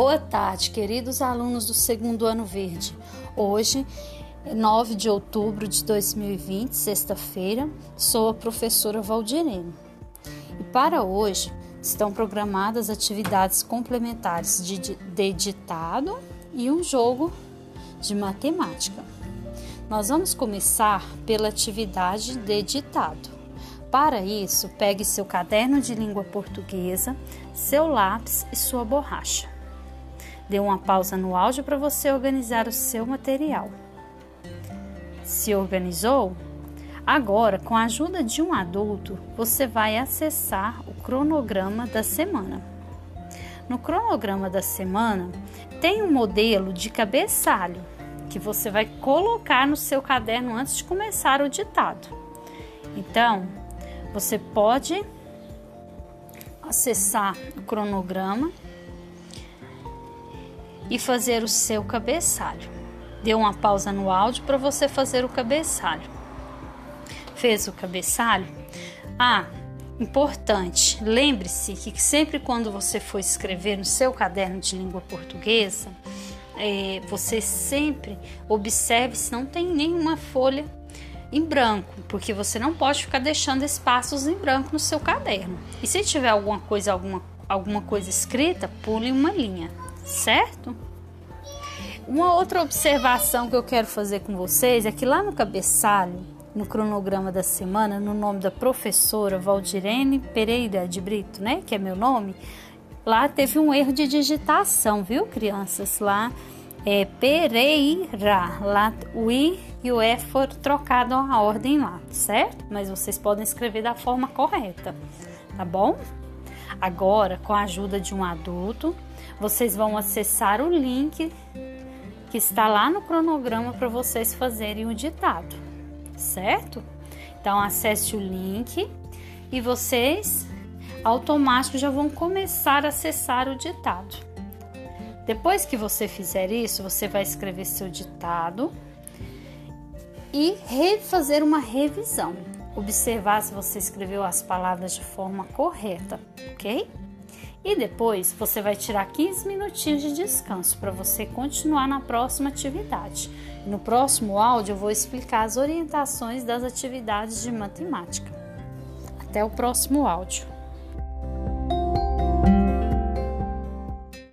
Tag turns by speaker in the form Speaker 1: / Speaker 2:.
Speaker 1: Boa tarde, queridos alunos do segundo ano verde. Hoje, 9 de outubro de 2020, sexta-feira, sou a professora Valdirene. E para hoje estão programadas atividades complementares de, de ditado e um jogo de matemática. Nós vamos começar pela atividade de ditado. Para isso, pegue seu caderno de língua portuguesa, seu lápis e sua borracha. Dê uma pausa no áudio para você organizar o seu material. Se organizou? Agora, com a ajuda de um adulto, você vai acessar o cronograma da semana. No cronograma da semana, tem um modelo de cabeçalho que você vai colocar no seu caderno antes de começar o ditado. Então, você pode acessar o cronograma e fazer o seu cabeçalho. Dê uma pausa no áudio para você fazer o cabeçalho. Fez o cabeçalho? Ah, importante, lembre-se que sempre quando você for escrever no seu caderno de língua portuguesa, é, você sempre observe se não tem nenhuma folha em branco, porque você não pode ficar deixando espaços em branco no seu caderno. E se tiver alguma coisa, alguma, alguma coisa escrita, pule uma linha certo? Uma outra observação que eu quero fazer com vocês é que lá no cabeçalho, no cronograma da semana, no nome da professora Valdirene Pereira de Brito, né, que é meu nome, lá teve um erro de digitação, viu, crianças? Lá é Pereira, lá o I e o E foram trocados a ordem lá, certo? Mas vocês podem escrever da forma correta, tá bom? Agora, com a ajuda de um adulto, vocês vão acessar o link que está lá no cronograma para vocês fazerem o ditado, certo? Então acesse o link e vocês automático já vão começar a acessar o ditado. Depois que você fizer isso, você vai escrever seu ditado e refazer uma revisão observar se você escreveu as palavras de forma correta, ok? E depois você vai tirar 15 minutinhos de descanso para você continuar na próxima atividade. No próximo áudio eu vou explicar as orientações das atividades de matemática. Até o próximo áudio.